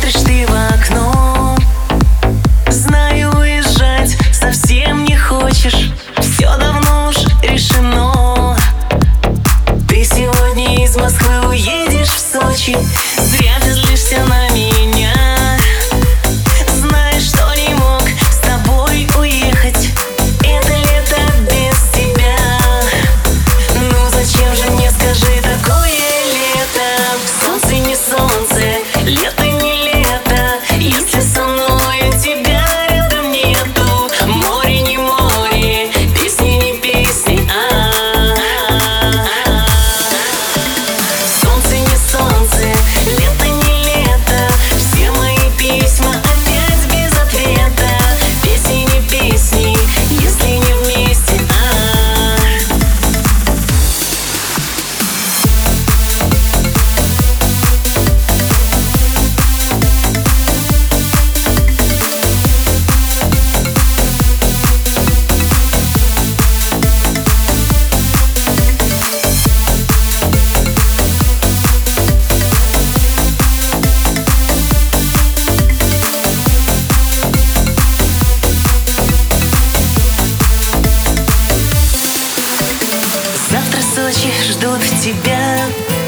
Смотришь ты в окно. Знаю, уезжать совсем не хочешь. Все давно уж решено. Ты сегодня из Москвы уедешь в Сочи ночи ждут тебя.